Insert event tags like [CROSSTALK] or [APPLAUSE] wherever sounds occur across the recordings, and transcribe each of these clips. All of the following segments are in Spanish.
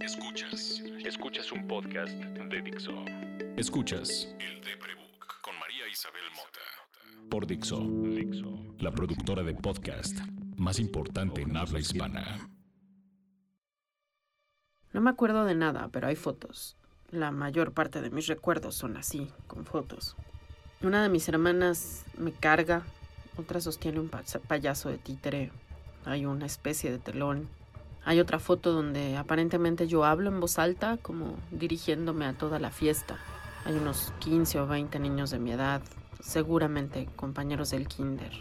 Escuchas. Escuchas un podcast de Dixo. Escuchas El Deprebook con María Isabel Mota. Por Dixo. Dixo. La productora de podcast más importante en habla hispana. No me acuerdo de nada, pero hay fotos. La mayor parte de mis recuerdos son así, con fotos. Una de mis hermanas me carga, otra sostiene un payaso de títere, hay una especie de telón. Hay otra foto donde aparentemente yo hablo en voz alta, como dirigiéndome a toda la fiesta. Hay unos 15 o 20 niños de mi edad, seguramente compañeros del kinder.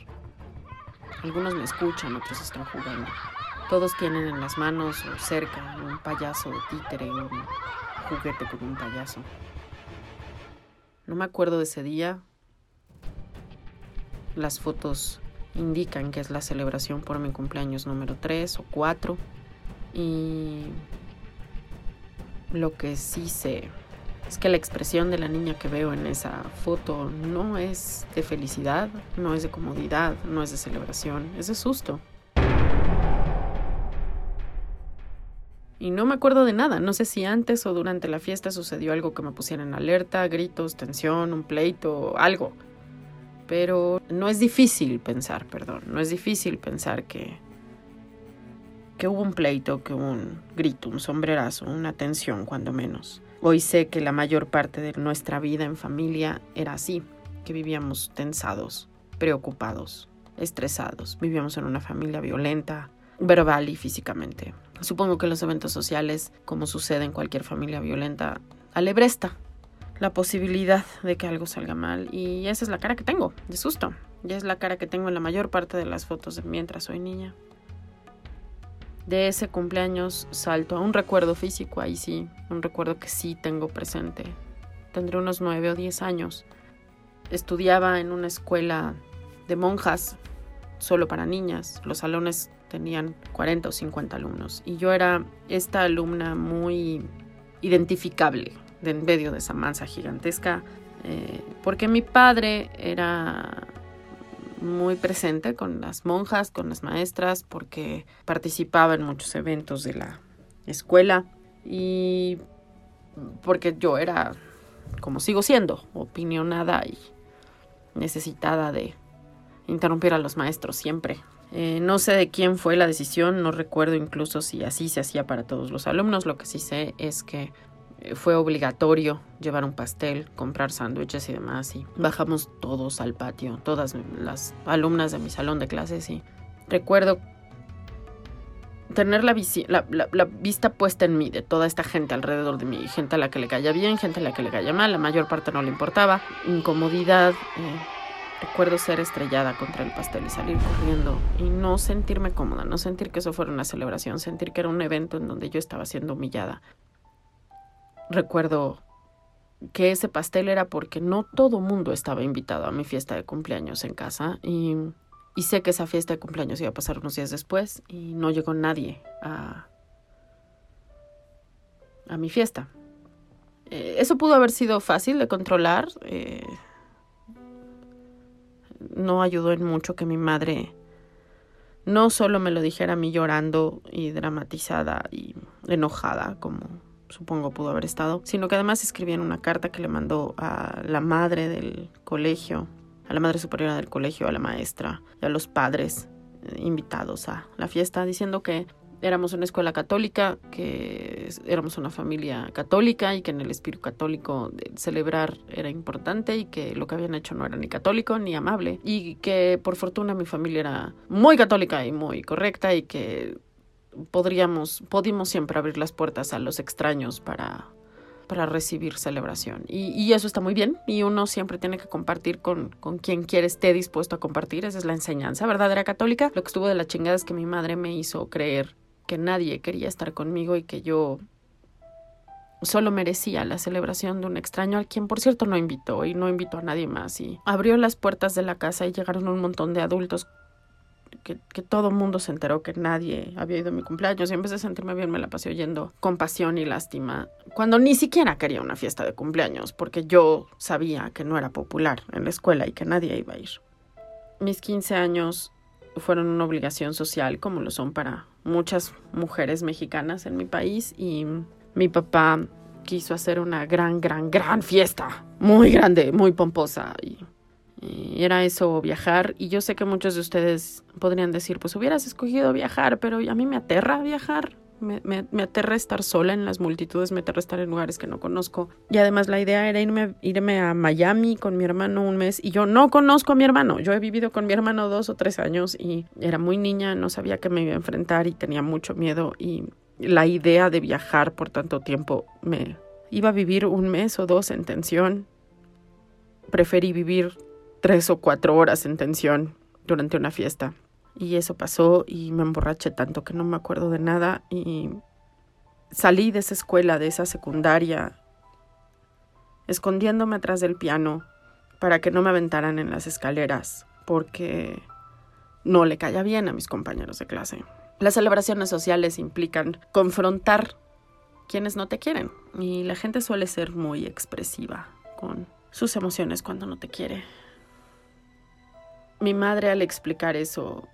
Algunos me escuchan, otros están jugando. Todos tienen en las manos o cerca un payaso de títere, un juguete con un payaso. No me acuerdo de ese día. Las fotos indican que es la celebración por mi cumpleaños número 3 o 4. Y lo que sí sé es que la expresión de la niña que veo en esa foto no es de felicidad, no es de comodidad, no es de celebración, es de susto. Y no me acuerdo de nada, no sé si antes o durante la fiesta sucedió algo que me pusiera en alerta, gritos, tensión, un pleito, algo. Pero no es difícil pensar, perdón, no es difícil pensar que que hubo un pleito, que hubo un grito, un sombrerazo, una tensión cuando menos. Hoy sé que la mayor parte de nuestra vida en familia era así, que vivíamos tensados, preocupados, estresados. Vivíamos en una familia violenta, verbal y físicamente. Supongo que los eventos sociales, como sucede en cualquier familia violenta, alebresta la posibilidad de que algo salga mal. Y esa es la cara que tengo, de susto. Y es la cara que tengo en la mayor parte de las fotos de mientras soy niña. De ese cumpleaños salto a un recuerdo físico, ahí sí, un recuerdo que sí tengo presente. Tendré unos nueve o diez años. Estudiaba en una escuela de monjas, solo para niñas. Los salones tenían 40 o 50 alumnos y yo era esta alumna muy identificable de en medio de esa mansa gigantesca eh, porque mi padre era muy presente con las monjas, con las maestras, porque participaba en muchos eventos de la escuela y porque yo era, como sigo siendo, opinionada y necesitada de interrumpir a los maestros siempre. Eh, no sé de quién fue la decisión, no recuerdo incluso si así se hacía para todos los alumnos. Lo que sí sé es que fue obligatorio llevar un pastel, comprar sándwiches y demás. Y bajamos todos al patio, todas las alumnas de mi salón de clases. Y recuerdo tener la, la, vista puesta en mí de toda esta gente alrededor de mí. Gente a la que le caía bien, gente a la que le caía mal. La mayor parte no le importaba. Incomodidad. Eh, Recuerdo ser estrellada contra el pastel y salir corriendo y no sentirme cómoda, no sentir que eso fuera una celebración, sentir que era un evento en donde yo estaba siendo humillada. Recuerdo que ese pastel era porque no todo mundo estaba invitado a mi fiesta de cumpleaños en casa y, sé que esa fiesta de cumpleaños iba a pasar unos días después y no llegó nadie a, a mi fiesta. Eh, eso pudo haber sido fácil de controlar. Eh, no ayudó en mucho que mi madre no solo me lo dijera a mí llorando y dramatizada y enojada, como supongo pudo haber estado, sino que además escribía en una carta que le mandó a la madre del colegio, a la madre superiora del colegio, a la maestra y a los padres eh, invitados a la fiesta, diciendo que éramos una escuela católica, que éramos una familia católica y que en el espíritu católico celebrar era importante y que lo que habían hecho no era ni católico ni amable y que por fortuna mi familia era muy católica y muy correcta y que podríamos, pudimos siempre abrir las puertas a los extraños para para recibir celebración. Y, y, eso está muy bien y uno siempre tiene que compartir con, con quien quiere esté dispuesto a compartir. Esa es la enseñanza verdadera católica. Lo que estuvo de la chingada es que mi madre me hizo creer que nadie quería estar conmigo y que yo solo merecía la celebración de un extraño al quien por cierto no invitó y no invitó a nadie más y abrió las puertas de la casa y llegaron un montón de adultos que, que todo mundo se enteró que nadie había ido a mi cumpleaños y en vez de sentirme bien me la pasé oyendo compasión y lástima cuando ni siquiera quería una fiesta de cumpleaños porque yo sabía que no era popular en la escuela y que nadie iba a ir. Mis 15 años fueron una obligación social, como lo son para muchas mujeres mexicanas en mi país. Y mi papá quiso hacer una gran, gran, gran fiesta, muy grande, muy pomposa. Y, era eso, viajar. Y yo sé que muchos de ustedes podrían decir, pues hubieras escogido viajar, pero a mí me aterra viajar. Me, me, aterra estar sola en las multitudes, me aterra estar en lugares que no conozco. Y además la idea era irme, irme a Miami con mi hermano un mes y yo no conozco a mi hermano. Yo he vivido con mi hermano dos o tres años y era muy niña, no sabía que me iba a enfrentar y tenía mucho miedo y la idea de viajar por tanto tiempo me iba a vivir un mes o dos en tensión. Preferí vivir tres o cuatro horas en tensión durante una fiesta. Y eso pasó y me emborraché tanto que no me acuerdo de nada y salí de esa escuela, de esa secundaria, escondiéndome atrás del piano para que no me aventaran en las escaleras, porque no le caía bien a mis compañeros de clase. Las celebraciones sociales implican confrontar quienes no te quieren y la gente suele ser muy expresiva con sus emociones cuando no te quiere. Mi madre al explicar eso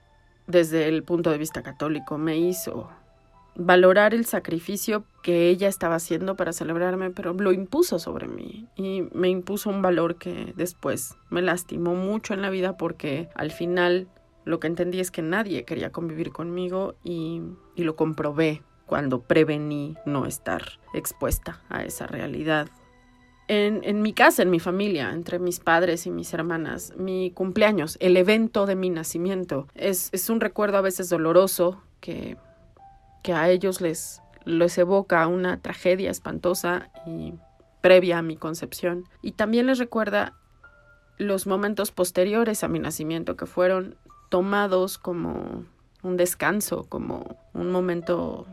desde el punto de vista católico me hizo valorar el sacrificio que ella estaba haciendo para celebrarme, pero lo impuso sobre mí y me impuso un valor que después me lastimó mucho en la vida porque al final lo que entendí es que nadie quería convivir conmigo y, lo comprobé cuando prevení no estar expuesta a esa realidad. En, mi casa, en mi familia, entre mis padres y mis hermanas, mi cumpleaños, el evento de mi nacimiento, es, un recuerdo a veces doloroso que, que a ellos les, les evoca una tragedia espantosa y previa a mi concepción. Y también les recuerda los momentos posteriores a mi nacimiento, que fueron tomados como un descanso, como un momento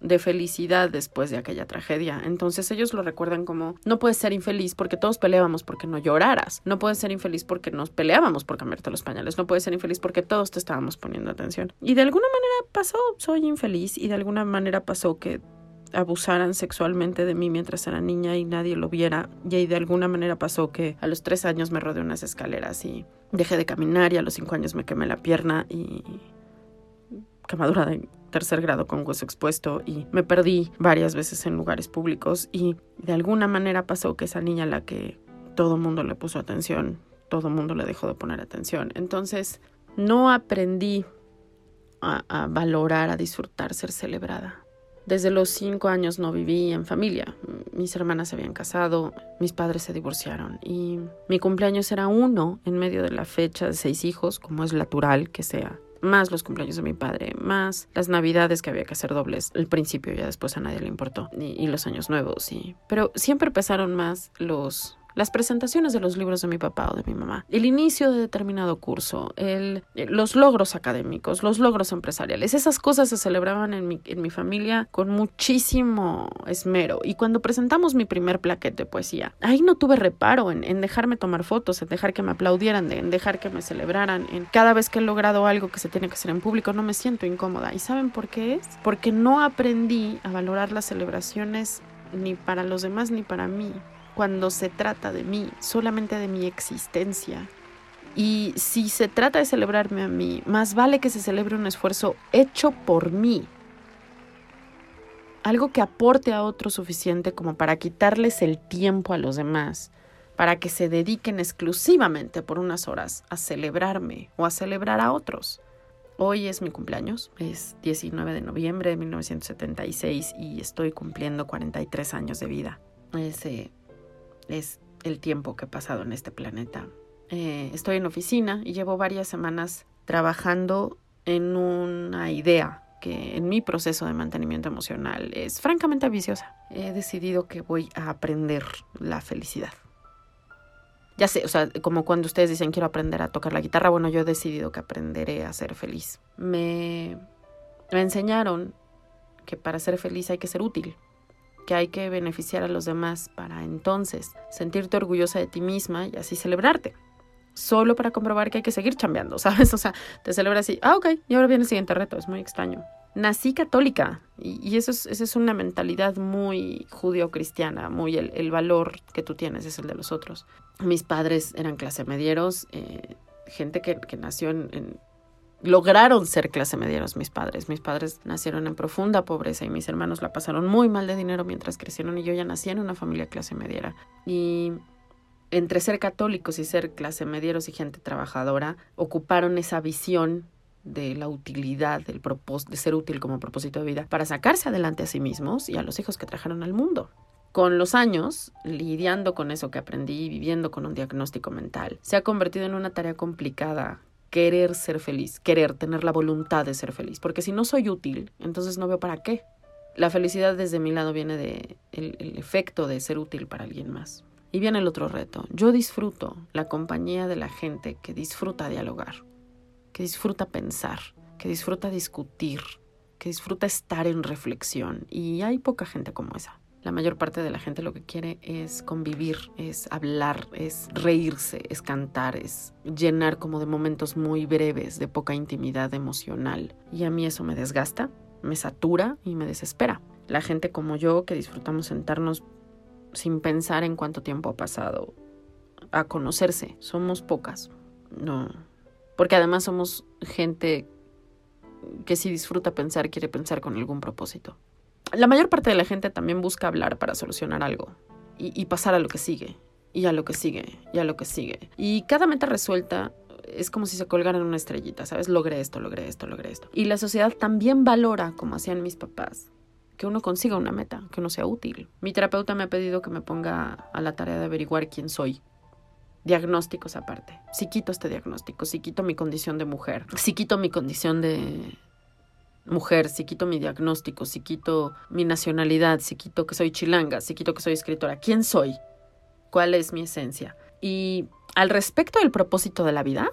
de felicidad después de aquella tragedia. Entonces ellos lo recuerdan como no puedes ser infeliz porque todos peleábamos porque no lloraras, no puedes ser infeliz porque nos peleábamos por cambiarte los pañales, no puedes ser infeliz porque todos te estábamos poniendo atención. Y de alguna manera pasó, soy infeliz y de alguna manera pasó que abusaran sexualmente de mí mientras era niña y nadie lo viera. Y de alguna manera pasó que a los tres años me rodeé unas escaleras y dejé de caminar y a los cinco años me quemé la pierna y quemadura de tercer grado con hueso expuesto y me perdí varias veces en lugares públicos y de alguna manera pasó que esa niña a la que todo mundo le puso atención, todo mundo le dejó de poner atención. Entonces no aprendí a, a valorar, a disfrutar ser celebrada. Desde los cinco años no viví en familia. Mis hermanas se habían casado, mis padres se divorciaron y mi cumpleaños era uno en medio de la fecha de seis hijos, como es natural que sea. Más los cumpleaños de mi padre, más las navidades que había que hacer dobles. Al principio ya después a nadie le importó. Y, los años nuevos, y Pero siempre pesaron más los las presentaciones de los libros de mi papá o de mi mamá, el inicio de determinado curso, los logros académicos, los logros empresariales, esas cosas se celebraban en mi, en mi familia con muchísimo esmero. Y cuando presentamos mi primer plaquete de poesía, ahí no tuve reparo en, en dejarme tomar fotos, en dejar que me aplaudieran, en dejar que me celebraran, en cada vez que he logrado algo que se tiene que hacer en público no me siento incómoda. ¿Y saben por qué es? Porque no aprendí a valorar las celebraciones ni para los demás ni para mí cuando se trata de mí, solamente de mi existencia. Y si se trata de celebrarme a mí, más vale que se celebre un esfuerzo hecho por mí. Algo que aporte a otro suficiente como para quitarles el tiempo a los demás, para que se dediquen exclusivamente por unas horas a celebrarme o a celebrar a otros. Hoy es mi cumpleaños, es 19 de noviembre de 1976 y estoy cumpliendo 43 años de vida. Ese es el tiempo que he pasado en este planeta. Eh, estoy en oficina y llevo varias semanas trabajando en una idea que en mi proceso de mantenimiento emocional es francamente ambiciosa. He decidido que voy a aprender la felicidad. Ya sé, o sea, como cuando ustedes dicen quiero aprender a tocar la guitarra, bueno, yo he decidido que aprenderé a ser feliz. Me, me enseñaron que para ser feliz hay que ser útil que hay que beneficiar a los demás para entonces sentirte orgullosa de ti misma y así celebrarte. Solo para comprobar que hay que seguir chambeando, [LAUGHS] ¿sabes? O sea, te celebras así, ah, ok, y ahora viene el siguiente reto, es muy extraño. Nací católica y, eso, es, esa es una mentalidad muy judío-cristiana, muy el, valor que tú tienes es el de los otros. Mis padres eran clase medieros, eh, gente que, nació en, lograron ser clase medieros mis padres. Mis padres nacieron en profunda pobreza y mis hermanos la pasaron muy mal de dinero mientras crecieron y yo ya nací en una familia clase mediera. Y entre ser católicos y ser clase medieros y gente trabajadora, ocuparon esa visión de la utilidad, del de ser útil como propósito de vida, para sacarse adelante a sí mismos y a los hijos que trajeron al mundo. Con los años, lidiando con eso que aprendí, viviendo con un diagnóstico mental, se ha convertido en una tarea complicada querer ser feliz, querer tener la voluntad de ser feliz, porque si no soy útil, entonces no veo para qué. La felicidad desde mi lado viene de efecto de ser útil para alguien más. Y viene el otro reto. Yo disfruto la compañía de la gente que disfruta dialogar, que disfruta pensar, que disfruta discutir, que disfruta estar en reflexión. Y hay poca gente como esa. La mayor parte de la gente lo que quiere es convivir, es hablar, es reírse, es cantar, es llenar como de momentos muy breves, de poca intimidad emocional. Y a mí eso me desgasta, me satura y me desespera. La gente como yo que disfrutamos sentarnos sin pensar en cuánto tiempo ha pasado a conocerse, somos pocas. No. Porque además somos gente que si disfruta pensar, quiere pensar con algún propósito la mayor parte de la gente también busca hablar para solucionar algo y, pasar a lo que sigue, y a lo que sigue, y a lo que sigue. Y cada meta resuelta es como si se colgaran una estrellita, ¿sabes? Logré esto, logré esto, logré esto. Y la sociedad también valora, como hacían mis papás, que uno consiga una meta, que uno sea útil. Mi terapeuta me ha pedido que me ponga a la tarea de averiguar quién soy. Diagnósticos aparte. Si quito este diagnóstico, si quito mi condición de mujer, si quito mi condición de mujer, si quito mi diagnóstico, si quito mi nacionalidad, si quito que soy chilanga, si quito que soy escritora, ¿quién soy? ¿Cuál es mi esencia? Y al respecto del propósito de la vida,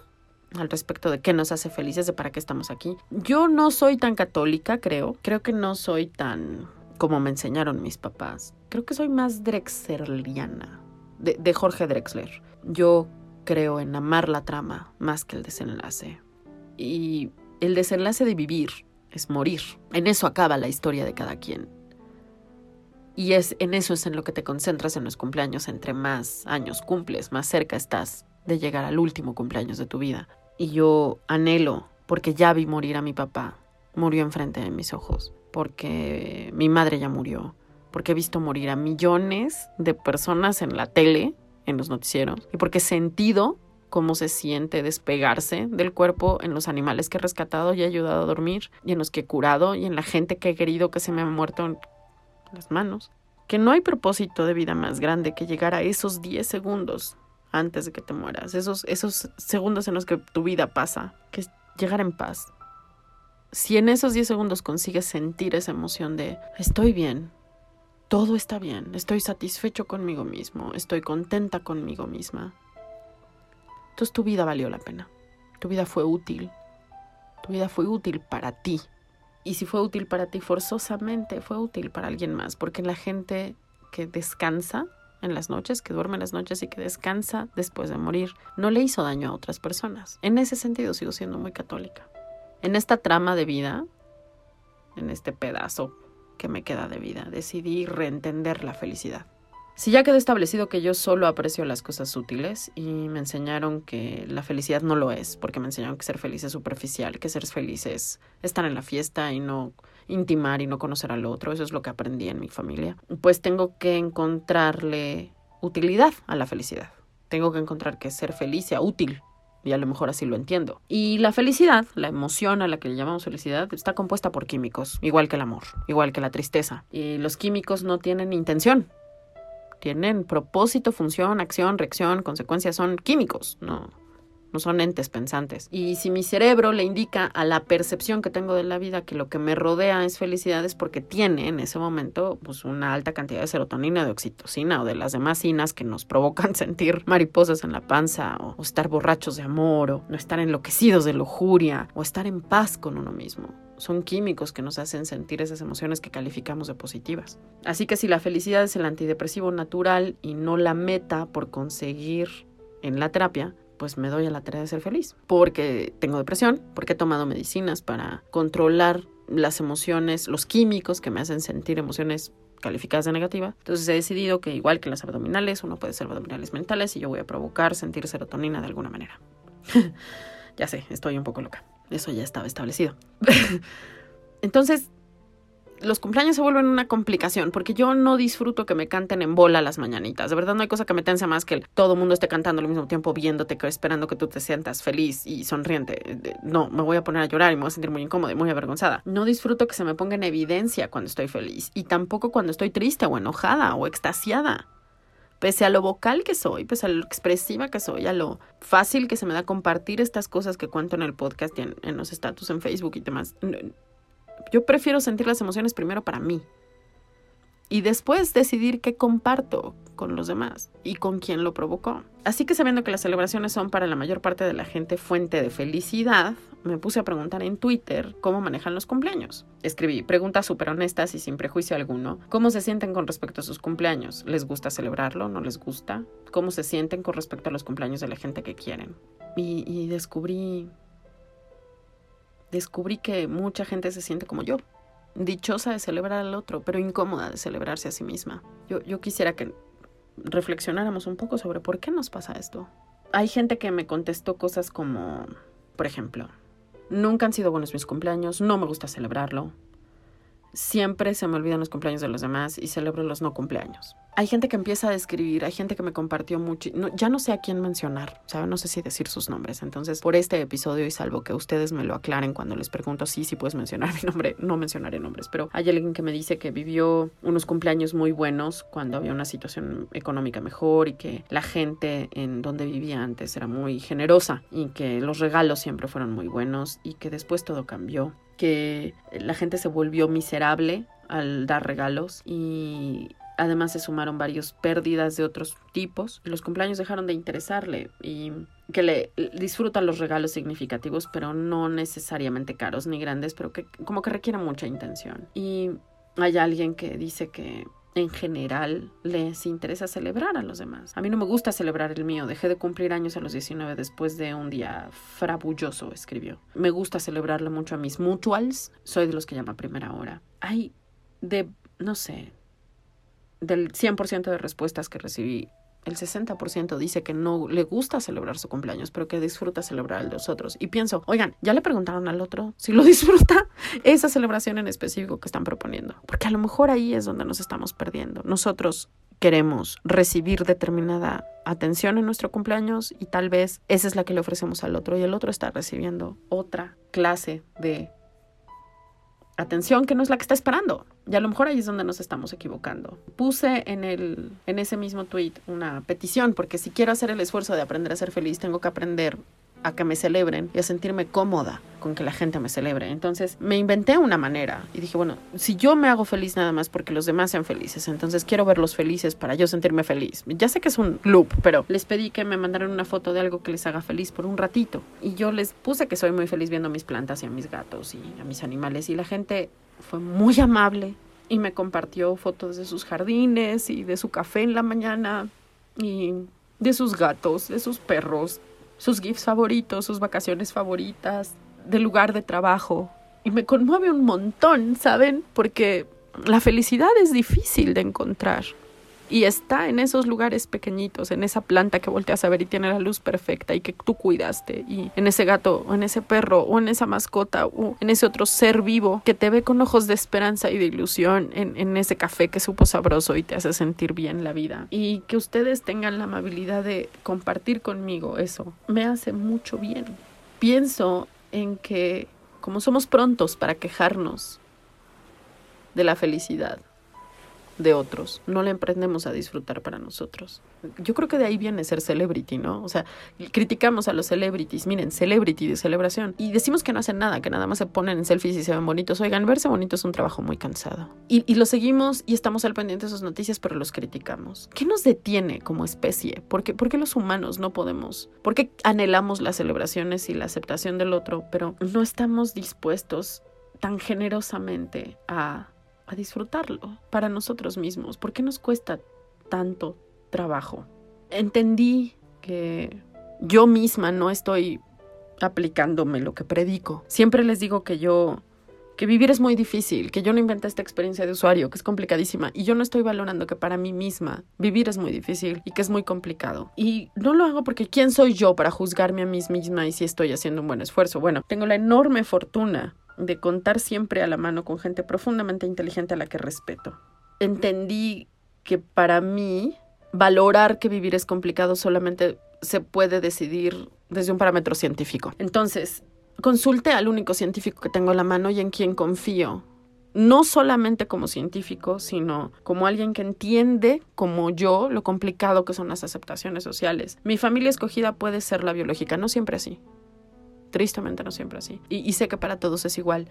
al respecto de qué nos hace felices, de para qué estamos aquí, yo no soy tan católica, creo. Creo que no soy tan como me enseñaron mis papás. Creo que soy más drexleriana, de, de Jorge Drexler. Yo creo en amar la trama más que el desenlace. Y el desenlace de vivir es morir. En eso acaba la historia de cada quien. Y es en eso es en lo que te concentras en los cumpleaños. Entre más años cumples, más cerca estás de llegar al último cumpleaños de tu vida. Y yo anhelo, porque ya vi morir a mi papá. Murió enfrente de mis ojos. Porque mi madre ya murió. Porque he visto morir a millones de personas en la tele, en los noticieros. Y porque he sentido cómo se siente despegarse del cuerpo en los animales que he rescatado y he ayudado a dormir, y en los que he curado, y en la gente que he querido que se me ha muerto en las manos. Que no hay propósito de vida más grande que llegar a esos 10 segundos antes de que te mueras, esos, esos segundos en los que tu vida pasa, que es llegar en paz. Si en esos 10 segundos consigues sentir esa emoción de estoy bien, todo está bien, estoy satisfecho conmigo mismo, estoy contenta conmigo misma, entonces tu vida valió la pena. Tu vida fue útil. Tu vida fue útil para ti. Y si fue útil para ti, forzosamente fue útil para alguien más, porque la gente que descansa en las noches, que duerme en las noches y que descansa después de morir, no le hizo daño a otras personas. En ese sentido sigo siendo muy católica. En esta trama de vida, en este pedazo que me queda de vida, decidí reentender la felicidad. Si ya quedó establecido que yo solo aprecio las cosas útiles y me enseñaron que la felicidad no lo es, porque me enseñaron que ser feliz es superficial, que ser feliz es estar en la fiesta y no intimar y no conocer al otro, eso es lo que aprendí en mi familia, pues tengo que encontrarle utilidad a la felicidad. Tengo que encontrar que ser feliz sea útil y a lo mejor así lo entiendo. Y la felicidad, la emoción a la que le llamamos felicidad, está compuesta por químicos, igual que el amor, igual que la tristeza. Y los químicos no tienen intención, tienen propósito, función, acción, reacción, consecuencias, son químicos, no, no son entes pensantes. Y si mi cerebro le indica a la percepción que tengo de la vida que lo que me rodea es felicidad, es porque tiene en ese momento pues, una alta cantidad de serotonina, de oxitocina o de las demás sinas que nos provocan [LAUGHS] sentir mariposas en la panza o, o estar borrachos de amor o no estar enloquecidos de lujuria o estar en paz con uno mismo son químicos que nos hacen sentir esas emociones que calificamos de positivas. Así que si la felicidad es el antidepresivo natural y no la meta por conseguir en la terapia, pues me doy a la tarea de ser feliz. Porque tengo depresión, porque he tomado medicinas para controlar las emociones, los químicos que me hacen sentir emociones calificadas de negativa. Entonces he decidido que igual que las abdominales, uno puede ser abdominales mentales y yo voy a provocar sentir serotonina de alguna manera. [LAUGHS] ya sé, estoy un poco loca. Eso ya estaba establecido. [LAUGHS] Entonces, los cumpleaños se vuelven una complicación porque yo no disfruto que me canten en bola las mañanitas. De verdad no hay cosa que me tense más que todo el mundo esté cantando al mismo tiempo, viéndote, esperando que tú te sientas feliz y sonriente. No, me voy a poner a llorar y me voy a sentir muy incómoda y muy avergonzada. No disfruto que se me ponga en evidencia cuando estoy feliz y tampoco cuando estoy triste o enojada o extasiada. Pese a lo vocal que soy, pese a lo expresiva que soy, a lo fácil que se me da compartir estas cosas que cuento en el podcast y en, en los estatus en Facebook y demás, yo prefiero sentir las emociones primero para mí y después decidir qué comparto con los demás y con quién lo provocó. Así que sabiendo que las celebraciones son para la mayor parte de la gente fuente de felicidad, me puse a preguntar en Twitter cómo manejan los cumpleaños. Escribí preguntas súper honestas y sin prejuicio alguno. ¿Cómo se sienten con respecto a sus cumpleaños? ¿Les gusta celebrarlo? ¿No les gusta? ¿Cómo se sienten con respecto a los cumpleaños de la gente que quieren? Y, y descubrí descubrí que mucha gente se siente como yo, dichosa de celebrar al otro, pero incómoda de celebrarse a sí misma. Yo, yo quisiera que reflexionáramos un poco sobre por qué nos pasa esto. Hay gente que me contestó cosas como, por ejemplo, nunca han sido buenos mis cumpleaños, no me gusta celebrarlo, siempre se me olvidan los cumpleaños de los demás y celebro los no cumpleaños. Hay gente que empieza a describir, hay gente que me compartió mucho, ya no sé a quién mencionar, ¿saben? No sé si decir sus nombres. Entonces, por este episodio y salvo que ustedes me lo aclaren cuando les pregunto, sí, sí puedes mencionar [LAUGHS] mi nombre, no mencionaré nombres, pero hay alguien que me dice que vivió unos cumpleaños muy buenos cuando había una situación económica mejor y que la gente en donde vivía antes era muy generosa y que los regalos siempre fueron muy buenos y que después todo cambió que la gente se volvió miserable al dar regalos y además se sumaron varias pérdidas de otros tipos. Los cumpleaños dejaron de interesarle y que le disfrutan los regalos significativos, pero no necesariamente caros ni grandes, pero que como que requieren mucha intención. Y hay alguien que dice que en general les interesa celebrar a los demás. A mí no me gusta celebrar el mío. Dejé de cumplir años a los 19 después de un día frabulloso, escribió. Me gusta celebrarle mucho a mis mutuals. Soy de los que llama primera hora. Hay de, no sé, del 100% de respuestas que recibí, el 60% dice que no le gusta celebrar su cumpleaños, pero que disfruta celebrar el de los otros. Y pienso, oigan, ¿ya le preguntaron al otro si lo [LAUGHS] disfruta esa celebración en específico que están proponiendo? Porque a lo mejor ahí es donde nos estamos perdiendo. Nosotros queremos recibir determinada atención en nuestro cumpleaños y tal vez esa es la que le ofrecemos al otro y el otro está recibiendo otra clase de atención que no es la que está esperando. Y a lo mejor ahí es donde nos estamos equivocando. Puse en, el, en ese mismo tweet una petición, porque si quiero hacer el esfuerzo de aprender a ser feliz, tengo que aprender a que me celebren y a sentirme cómoda con que la gente me celebre. Entonces me inventé una manera y dije, bueno, si yo me hago feliz nada más porque los demás sean felices, entonces quiero verlos felices para yo sentirme feliz. Ya sé que es un loop, pero les pedí que me mandaran una foto de algo que les haga feliz por un ratito. Y yo les puse que soy muy feliz viendo a mis plantas y a mis gatos y a mis animales. Y la gente fue muy amable y me compartió fotos de sus jardines y de su café en la mañana y de sus gatos, de sus perros, sus gifs favoritos, sus vacaciones favoritas, del lugar de trabajo. Y me conmueve un montón, ¿saben? Porque la felicidad es difícil de encontrar. Y está en esos lugares pequeñitos, en esa planta que volteas a ver y tiene la luz perfecta y que tú cuidaste, y en ese gato, o en ese perro, o en esa mascota, o en ese otro ser vivo que te ve con ojos de esperanza y de ilusión, en, en ese café que supo sabroso y te hace sentir bien la vida. Y que ustedes tengan la amabilidad de compartir conmigo eso, me hace mucho bien. Pienso en que, como somos prontos para quejarnos de la felicidad, de otros, no le emprendemos a disfrutar para nosotros. Yo creo que de ahí viene ser celebrity, ¿no? O sea, criticamos a los celebrities, miren, celebrity de celebración, y decimos que no hacen nada, que nada más se ponen en selfies y se ven bonitos. Oigan, verse bonito es un trabajo muy cansado. Y, y lo seguimos y estamos al pendiente de sus noticias, pero los criticamos. ¿Qué nos detiene como especie? ¿Por qué, ¿Por qué los humanos no podemos? ¿Por qué anhelamos las celebraciones y la aceptación del otro, pero no estamos dispuestos tan generosamente a a disfrutarlo para nosotros mismos. ¿Por qué nos cuesta tanto trabajo? Entendí que yo misma no estoy aplicándome lo que predico. Siempre les digo que yo que vivir es muy difícil, que yo no inventé esta experiencia de usuario, que es complicadísima, y yo no estoy valorando que para mí misma vivir es muy difícil y que es muy complicado. Y no lo hago porque ¿quién soy yo para juzgarme a mí misma y si estoy haciendo un buen esfuerzo? Bueno, tengo la enorme fortuna de contar siempre a la mano con gente profundamente inteligente a la que respeto. Entendí que para mí valorar que vivir es complicado solamente se puede decidir desde un parámetro científico. Entonces, consulte al único científico que tengo a la mano y en quien confío. No solamente como científico, sino como alguien que entiende, como yo, lo complicado que son las aceptaciones sociales. Mi familia escogida puede ser la biológica, no siempre así. Tristemente no siempre así. Y, sé que para todos es igual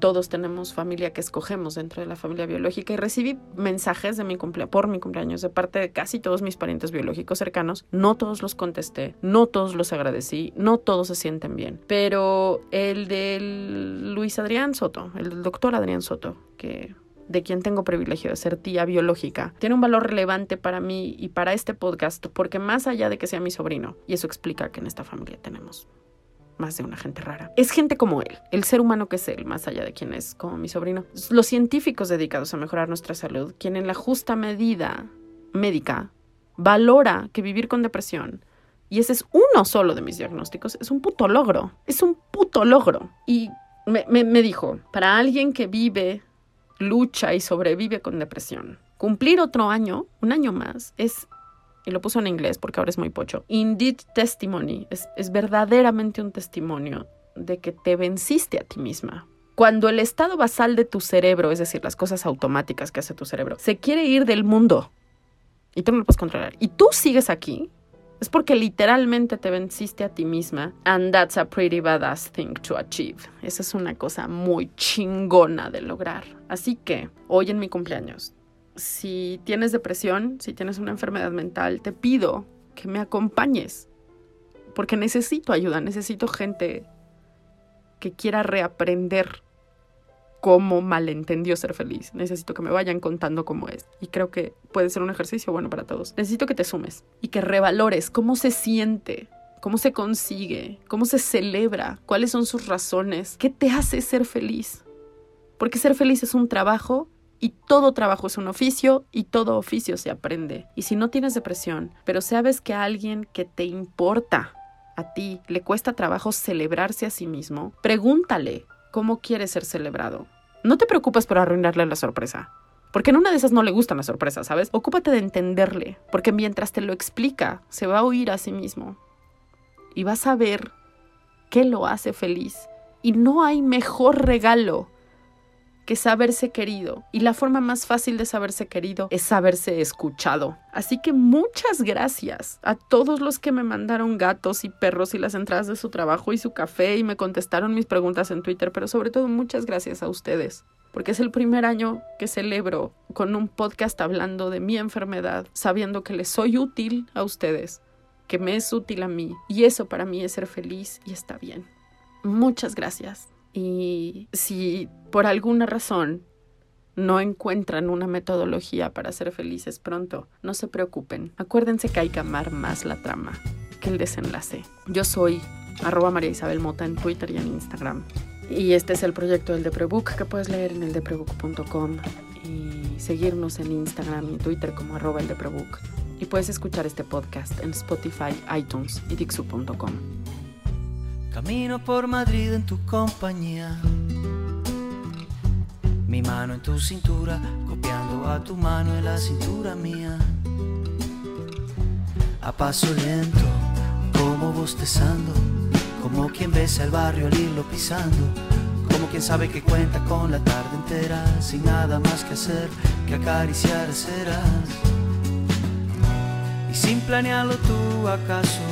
todos tenemos familia que escogemos dentro de la familia biológica y recibí mensajes de mi cumple por mi cumpleaños de parte de casi todos mis parientes biológicos cercanos. No todos los contesté, no todos los agradecí, no todos se sienten bien. Pero el del Luis Adrián Soto, el doctor Adrián Soto, que de quien tengo privilegio de ser tía biológica, tiene un valor relevante para mí y para este podcast porque más allá de que sea mi sobrino, y eso explica que en esta familia tenemos más de una gente rara. Es gente como él, el ser humano que es él, más allá de quien es como mi sobrino. Los científicos dedicados a mejorar nuestra salud, quien en la justa medida médica valora que vivir con depresión, y ese es uno solo de mis diagnósticos, es un puto logro, es un puto logro. Y me, me dijo, para alguien que vive, lucha y sobrevive con depresión, cumplir otro año, un año más, es y lo puso en inglés porque ahora es muy pocho. Indeed testimony es, es verdaderamente un testimonio de que te venciste a ti misma. Cuando el estado basal de tu cerebro, es decir, las cosas automáticas que hace tu cerebro, se quiere ir del mundo y tú no lo puedes controlar y tú sigues aquí, es porque literalmente te venciste a ti misma. And that's a pretty badass thing to achieve. Esa es una cosa muy chingona de lograr. Así que hoy en mi cumpleaños si tienes depresión, si tienes una enfermedad mental, te pido que me acompañes, porque necesito ayuda, necesito gente que quiera reaprender cómo malentendió ser feliz. Necesito que me vayan contando cómo es. Y creo que puede ser un ejercicio bueno para todos. Necesito que te sumes y que revalores cómo se siente, cómo se consigue, cómo se celebra, cuáles son sus razones, qué te hace ser feliz. Porque ser feliz es un trabajo y todo trabajo es un oficio y todo oficio se aprende. Y si no tienes depresión, pero sabes que a alguien que te importa a ti le cuesta trabajo celebrarse a sí mismo, pregúntale cómo quiere ser celebrado. No te preocupes por arruinarle la sorpresa. Porque en una de esas no le gustan las sorpresas, ¿sabes? Ocúpate de entenderle, porque mientras te lo explica, se va a oír a sí mismo. Y vas a ver qué lo hace feliz. Y no hay mejor regalo que saberse querido. Y la forma más fácil de saberse querido es saberse escuchado. Así que muchas gracias a todos los que me mandaron gatos y perros y las entradas de su trabajo y su café y me contestaron mis preguntas en Twitter, pero sobre todo muchas gracias a ustedes. Porque es el primer año que celebro con un podcast hablando de mi enfermedad, sabiendo que les soy útil a ustedes, que me es útil a mí. Y eso para mí es ser feliz y está bien. Muchas gracias. Y si por alguna razón no encuentran una metodología para ser felices pronto, no se preocupen. Acuérdense que hay que amar más la trama que el desenlace. Yo soy arroba María Isabel Mota en Twitter y en Instagram. Y este es el proyecto del Deprebook que puedes leer en el deprebook.com y seguirnos en Instagram y Twitter como arroba el Deprebook. Y puedes escuchar este podcast en Spotify, iTunes y Dixu.com. Camino por Madrid en tu compañía. Mi mano en tu cintura, copiando a tu mano en la cintura mía. A paso lento, como bostezando, como quien besa el barrio al irlo pisando, como quien sabe que cuenta con la tarde entera, sin nada más que hacer que acariciar ceras. Y sin planearlo tú acaso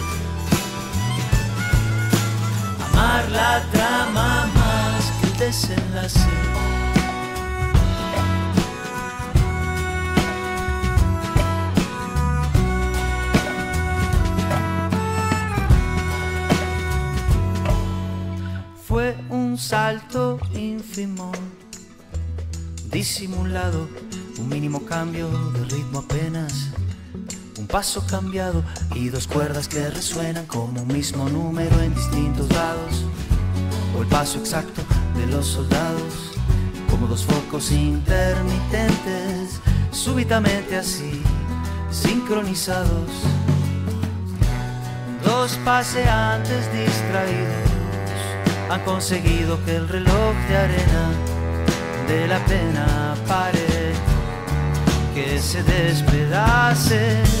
la trama más que desenlace. Fue un salto ínfimo, disimulado, un mínimo cambio de ritmo apenas paso cambiado y dos cuerdas que resuenan como un mismo número en distintos lados. O el paso exacto de los soldados, como dos focos intermitentes, súbitamente así, sincronizados. Dos paseantes distraídos han conseguido que el reloj de arena de la pena pare, que se despedace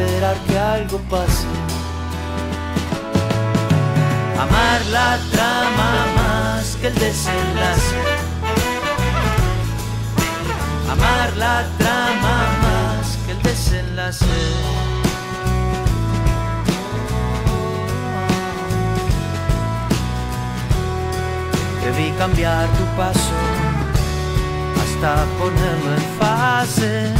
esperar que algo pase. Amar la trama más que el desenlace. Amar la trama más que el desenlace. Debí cambiar tu paso hasta ponerlo en fase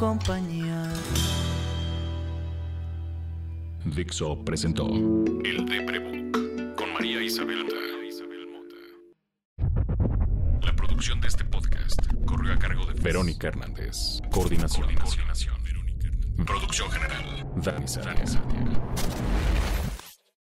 Compañía. Dixo presentó El Deprebook con María Isabel Mota. La producción de este podcast corre a cargo de Verónica Hernández. Coordinación. Producción general. Dani Sánchez.